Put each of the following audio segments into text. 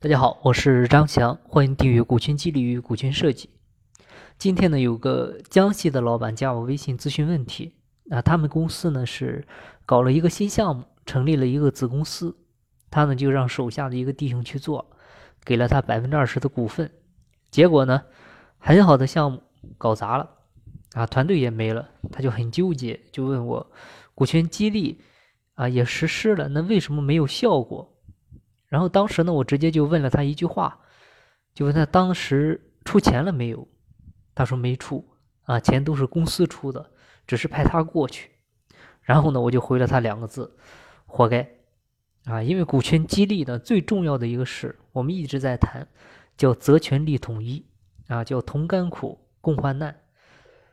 大家好，我是张翔，欢迎订阅股权激励与股权设计。今天呢，有个江西的老板加我微信咨询问题。啊，他们公司呢是搞了一个新项目，成立了一个子公司，他呢就让手下的一个弟兄去做，给了他百分之二十的股份。结果呢，很好的项目搞砸了，啊，团队也没了，他就很纠结，就问我，股权激励啊也实施了，那为什么没有效果？然后当时呢，我直接就问了他一句话，就问他当时出钱了没有？他说没出啊，钱都是公司出的，只是派他过去。然后呢，我就回了他两个字：活该啊！因为股权激励呢，最重要的一个事，我们一直在谈，叫责权利统一啊，叫同甘苦共患难。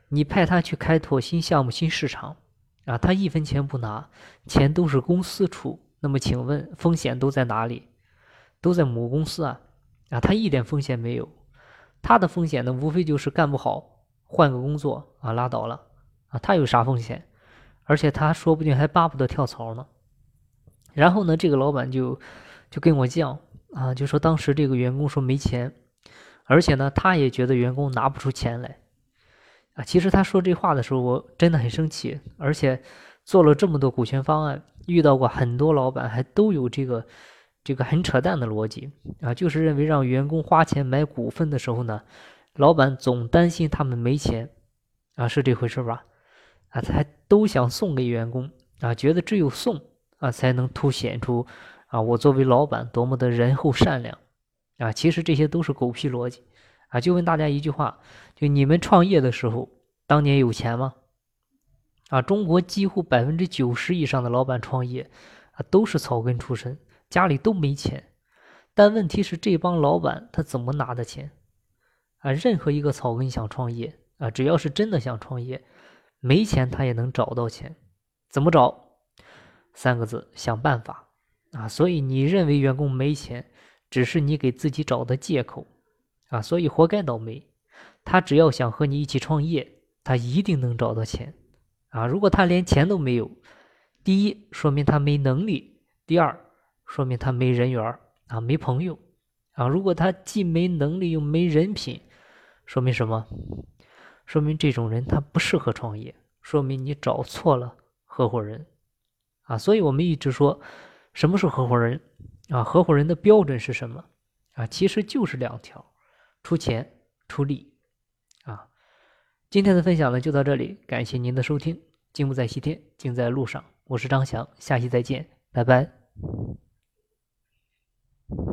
你派他去开拓新项目、新市场啊，他一分钱不拿，钱都是公司出。那么请问风险都在哪里？都在母公司啊，啊，他一点风险没有，他的风险呢，无非就是干不好，换个工作啊，拉倒了啊，他有啥风险？而且他说不定还巴不得跳槽呢。然后呢，这个老板就就跟我犟啊，就说当时这个员工说没钱，而且呢，他也觉得员工拿不出钱来啊。其实他说这话的时候，我真的很生气，而且做了这么多股权方案。遇到过很多老板，还都有这个这个很扯淡的逻辑啊，就是认为让员工花钱买股份的时候呢，老板总担心他们没钱啊，是这回事吧？啊，他还都想送给员工啊，觉得只有送啊才能凸显出啊我作为老板多么的仁厚善良啊，其实这些都是狗屁逻辑啊！就问大家一句话：就你们创业的时候，当年有钱吗？啊，中国几乎百分之九十以上的老板创业，啊，都是草根出身，家里都没钱。但问题是，这帮老板他怎么拿的钱？啊，任何一个草根想创业，啊，只要是真的想创业，没钱他也能找到钱。怎么找？三个字：想办法。啊，所以你认为员工没钱，只是你给自己找的借口。啊，所以活该倒霉。他只要想和你一起创业，他一定能找到钱。啊，如果他连钱都没有，第一说明他没能力，第二说明他没人缘啊，没朋友啊。如果他既没能力又没人品，说明什么？说明这种人他不适合创业，说明你找错了合伙人啊。所以我们一直说，什么是合伙人啊？合伙人的标准是什么啊？其实就是两条：出钱、出力啊。今天的分享呢就到这里，感谢您的收听。静不在西天，静在路上。我是张翔，下期再见，拜拜。